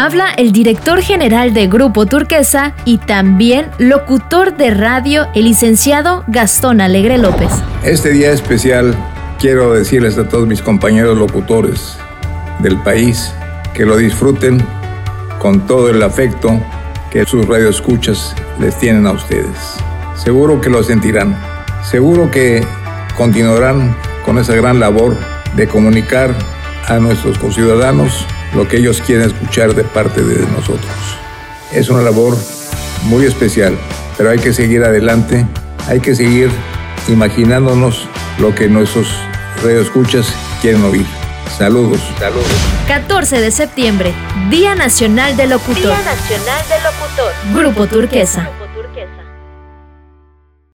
Habla el director general de Grupo Turquesa y también locutor de radio, el licenciado Gastón Alegre López. Este día especial quiero decirles a todos mis compañeros locutores del país que lo disfruten con todo el afecto que sus radioescuchas les tienen a ustedes. Seguro que lo sentirán. Seguro que continuarán con esa gran labor de comunicar a nuestros conciudadanos lo que ellos quieren escuchar de parte de nosotros. Es una labor muy especial, pero hay que seguir adelante, hay que seguir imaginándonos lo que nuestros radioescuchas quieren oír. Saludos, saludos. 14 de septiembre, Día Nacional del Locutor. Día Nacional del Locutor. Grupo Turquesa.